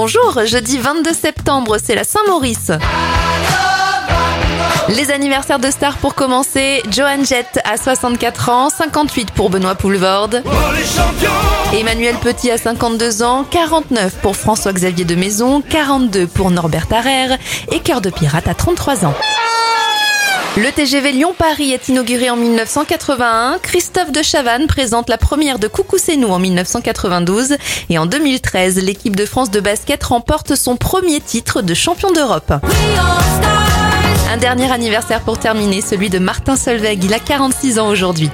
Bonjour, jeudi 22 septembre, c'est la Saint-Maurice. Les anniversaires de stars pour commencer, Joan Jett à 64 ans, 58 pour Benoît Poulvorde. Emmanuel Petit à 52 ans, 49 pour François-Xavier de Maison, 42 pour Norbert Tarrer et Cœur de Pirate à 33 ans. Le TGV Lyon-Paris est inauguré en 1981. Christophe de Chavannes présente la première de Coucou c'est nous en 1992. Et en 2013, l'équipe de France de basket remporte son premier titre de champion d'Europe. Un dernier anniversaire pour terminer, celui de Martin Solveig. Il a 46 ans aujourd'hui.